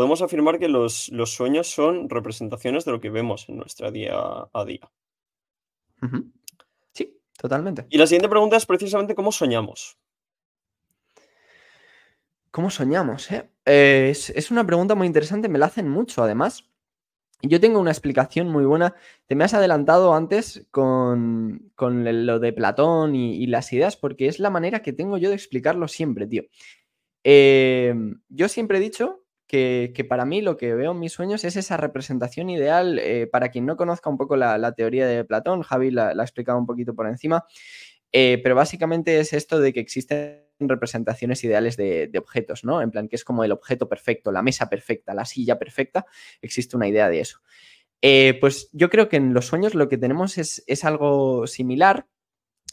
podemos afirmar que los, los sueños son representaciones de lo que vemos en nuestra día a día. Sí, totalmente. Y la siguiente pregunta es precisamente cómo soñamos. ¿Cómo soñamos? Eh? Eh, es, una pregunta muy interesante, me la hacen mucho además. Yo tengo una explicación muy buena. Te me has adelantado antes con, lo de Platón y, las ideas, porque es la manera que tengo yo de explicarlo siempre, tío. Eh, yo siempre he dicho que, para mí lo que veo en mis sueños es esa representación ideal. para quien no conozca un poco la, teoría de Platón, Javi la, ha explicado un poquito por encima, pero básicamente es esto de que existen representaciones ideales de, objetos, ¿no? En plan, que es como el objeto perfecto, la mesa perfecta, la silla perfecta, existe una idea de eso. Eh, pues yo creo que en los sueños lo que tenemos es, algo similar,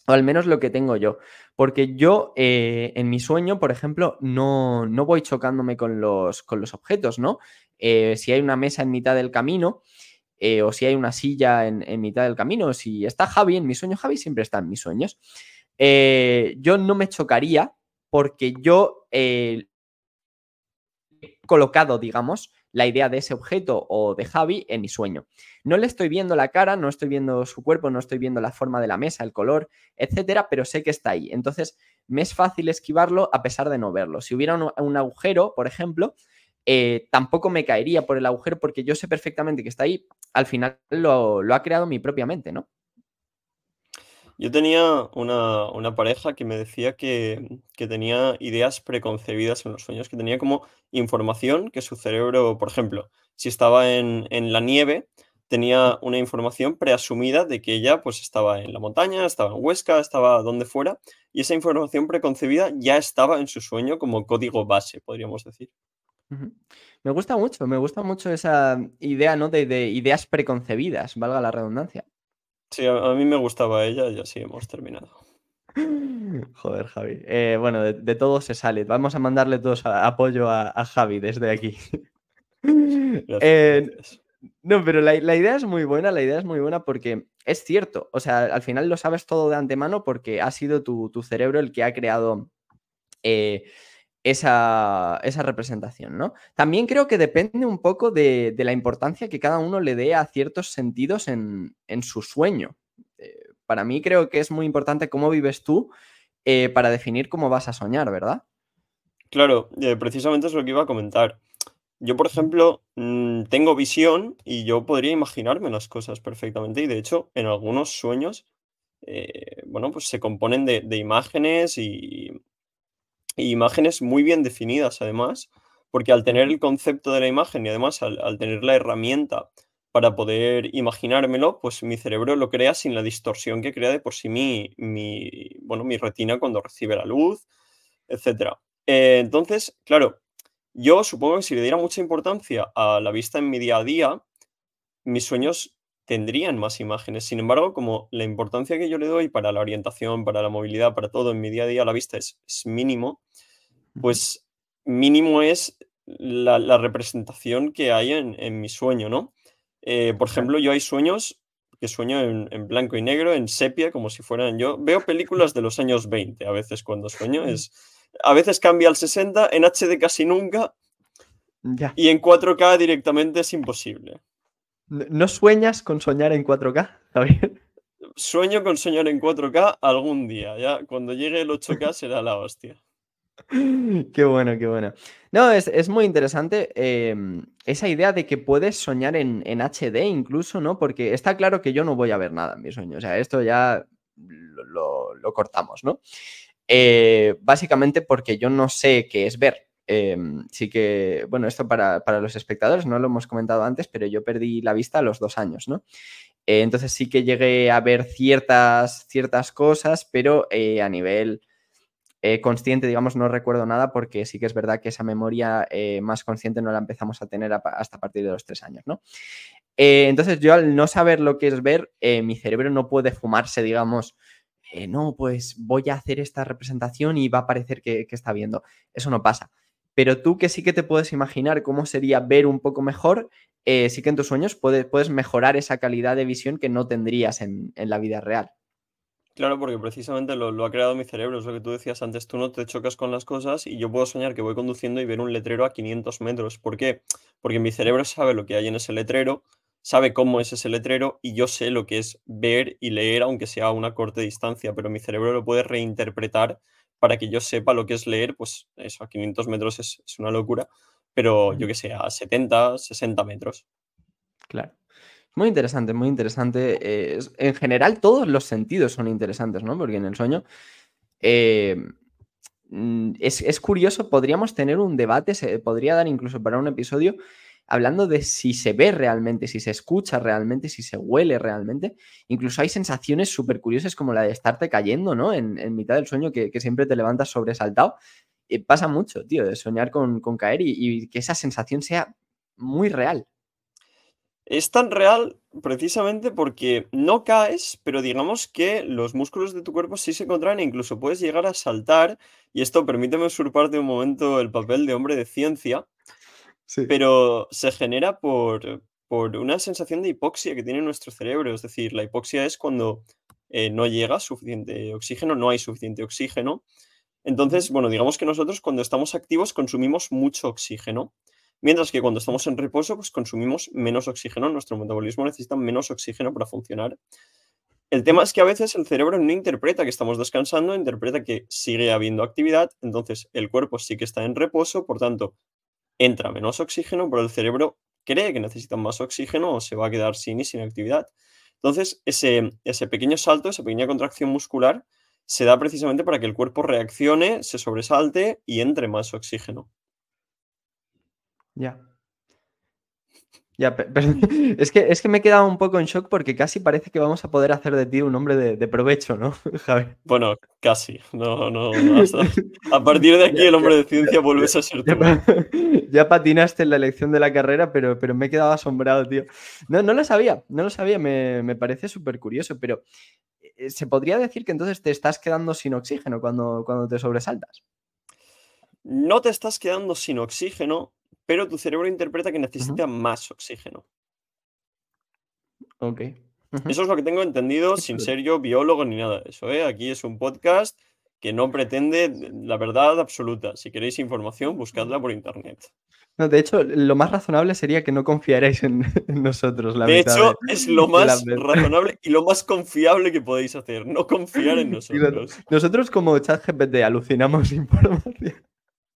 o al menos lo que tengo yo, porque yo eh, en mi sueño, por ejemplo, no, no voy chocándome con los, con los objetos, ¿no? Eh, si hay una mesa en mitad del camino, o si hay una silla en, en, mitad del camino, si está Javi en mi sueño, Javi siempre está en mis sueños. yo no me chocaría porque yo eh, he colocado, digamos, la idea de ese objeto o de Javi en mi sueño. No le estoy viendo la cara, no estoy viendo su cuerpo, no estoy viendo la forma de la mesa, el color, etcétera, pero sé que está ahí. Entonces, me es fácil esquivarlo a pesar de no verlo. Si hubiera un, agujero, por ejemplo, eh, tampoco me caería por el agujero porque yo sé perfectamente que está ahí. Al final lo, lo ha creado mi propia mente, ¿no? Yo tenía una, pareja que me decía que, tenía ideas preconcebidas en los sueños, que tenía como información que su cerebro, por ejemplo, si estaba en, la nieve, tenía una información preasumida de que ella pues estaba en la montaña, estaba en Huesca, estaba donde fuera, y esa información preconcebida ya estaba en su sueño como código base, podríamos decir. Me gusta mucho, me gusta mucho esa idea, ¿no? De, de ideas preconcebidas, valga la redundancia. Sí, a, mí me gustaba ella y así hemos terminado. Joder, Javi. Eh, bueno, de, todo se sale. Vamos a mandarle todos apoyo a, Javi desde aquí. Eh, no, pero la, idea es muy buena, la idea es muy buena porque es cierto. O sea, al final lo sabes todo de antemano porque ha sido tu, cerebro el que ha creado eh, esa, representación, ¿no? También creo que depende un poco de, la importancia que cada uno le dé a ciertos sentidos en, su sueño. Eh, para mí creo que es muy importante cómo vives tú eh, para definir cómo vas a soñar, ¿verdad? Claro, eh, precisamente es lo que iba a comentar. Yo, por ejemplo, mm, tengo visión y yo podría imaginarme las cosas perfectamente y de hecho en algunos sueños, bueno, pues se componen de imágenes y, imágenes muy bien definidas además, porque al tener el concepto de la imagen y además al, tener la herramienta para poder imaginármelo, pues mi cerebro lo crea sin la distorsión que crea de por sí mi, mi bueno, mi retina cuando recibe la luz, etc. Eh, entonces, claro, yo supongo que si le diera mucha importancia a la vista en mi día a día, mis sueños tendrían más imágenes. Sin embargo, como la importancia que yo le doy para la orientación, para la movilidad, para todo en mi día a día, la vista es, mínimo, pues mínimo es la, representación que hay en, mi sueño, ¿no? Eh, por ejemplo, yo hay sueños que sueño en, blanco y negro, en sepia, como si fueran yo. Veo películas de los años 20 a veces cuando sueño. Es, a veces cambia al 60, en HD casi nunca. Y en 4K directamente es imposible. ¿No sueñas con soñar en 4K, Javier? Sueño con soñar en 4K algún día, ya. Cuando llegue el 8K será la hostia. Qué bueno, qué bueno. No, es, muy interesante em, esa idea de que puedes soñar en, HD incluso, ¿no? Porque está claro que yo no voy a ver nada en mi sueño. O sea, esto ya lo, cortamos, ¿no? Eh, básicamente porque yo no sé qué es ver. Em, sí que, bueno, esto para, los espectadores no lo hemos comentado antes, pero yo perdí la vista a los dos años, ¿no? Eh, entonces sí que llegué a ver ciertas, ciertas cosas, pero eh, a nivel eh, consciente, digamos, no recuerdo nada porque sí que es verdad que esa memoria más consciente no la empezamos a tener hasta partir de los tres años, ¿no? entonces yo al no saber lo que es ver, mi cerebro no puede fumarse, digamos, no, pues voy a hacer esta representación y va a parecer que está viendo. Eso no pasa pero tú que sí que te puedes imaginar cómo sería ver un poco mejor, eh, sí que en tus sueños puedes, puedes, mejorar esa calidad de visión que no tendrías en, la vida real. Claro, porque precisamente lo, lo ha creado mi cerebro, es lo que tú decías antes, tú no te chocas con las cosas y yo puedo soñar que voy conduciendo y ver un letrero a 500 metros. ¿Por qué? Porque mi cerebro sabe lo que hay en ese letrero, sabe cómo es ese letrero y yo sé lo que es ver y leer, aunque sea a una corta distancia, pero mi cerebro lo puede reinterpretar para que yo sepa lo que es leer, pues eso, a 500 metros es, es una locura, pero yo que sé, a 70, 60 metros. Claro. Muy interesante, muy interesante. eh, en general, todos los sentidos son interesantes, ¿no? Porque en el sueño eh, mm, es, es curioso, podríamos tener un debate, se podría dar incluso para un episodio, hablando de si se ve realmente, si se escucha realmente, si se huele realmente. Incluso hay sensaciones súper curiosas como la de estarte cayendo, ¿no? En, mitad del sueño, que, siempre te levantas sobresaltado. Eh, pasa mucho, tío, de soñar con, caer y, y que esa sensación sea muy real. Es tan real precisamente porque no caes, pero digamos que los músculos de tu cuerpo sí se contraen e incluso puedes llegar a saltar, y esto permíteme usurparte un momento el papel de hombre de ciencia, Sí. pero se genera por, por una sensación de hipoxia que tiene nuestro cerebro. Es decir, la hipoxia es cuando eh, no llega suficiente oxígeno, no hay suficiente oxígeno. Entonces, bueno, digamos que nosotros cuando estamos activos consumimos mucho oxígeno. Mientras que cuando estamos en reposo, pues consumimos menos oxígeno, nuestro metabolismo necesita menos oxígeno para funcionar. El tema es que a veces el cerebro no interpreta que estamos descansando, interpreta que sigue habiendo actividad, entonces el cuerpo sí que está en reposo, por tanto, entra menos oxígeno, pero el cerebro cree que necesita más oxígeno o se va a quedar sin y sin actividad. Entonces, ese, ese pequeño salto, esa pequeña contracción muscular, se da precisamente para que el cuerpo reaccione, se sobresalte y entre más oxígeno. Ya. Ya, pero es que, es que me he quedado un poco en shock porque casi parece que vamos a poder hacer de ti un hombre de, de provecho, ¿no, Javi? Bueno, casi. No, no, hasta a partir de aquí Ya, el hombre ya, de ciencia ya, vuelves a ser ya tú. pa- ya patinaste en la elección de la carrera, pero, pero me he quedado asombrado, tío. No, no lo sabía, no lo sabía, me, me parece súper curioso, pero eh, ¿se podría decir que entonces te estás quedando sin oxígeno cuando, cuando te sobresaltas? No te estás quedando sin oxígeno, pero tu cerebro interpreta que necesita más oxígeno. Ok. Eso es lo que tengo entendido sin ser yo biólogo ni nada de eso, ¿eh? Aquí es un podcast que no pretende la verdad absoluta. Si queréis información, buscadla por internet. No, de hecho, lo más razonable sería que no confiarais en, en nosotros la De hecho, es lo más razonable y lo más confiable que podéis hacer, no confiar en nosotros. Nosotros como ChatGPT alucinamos información.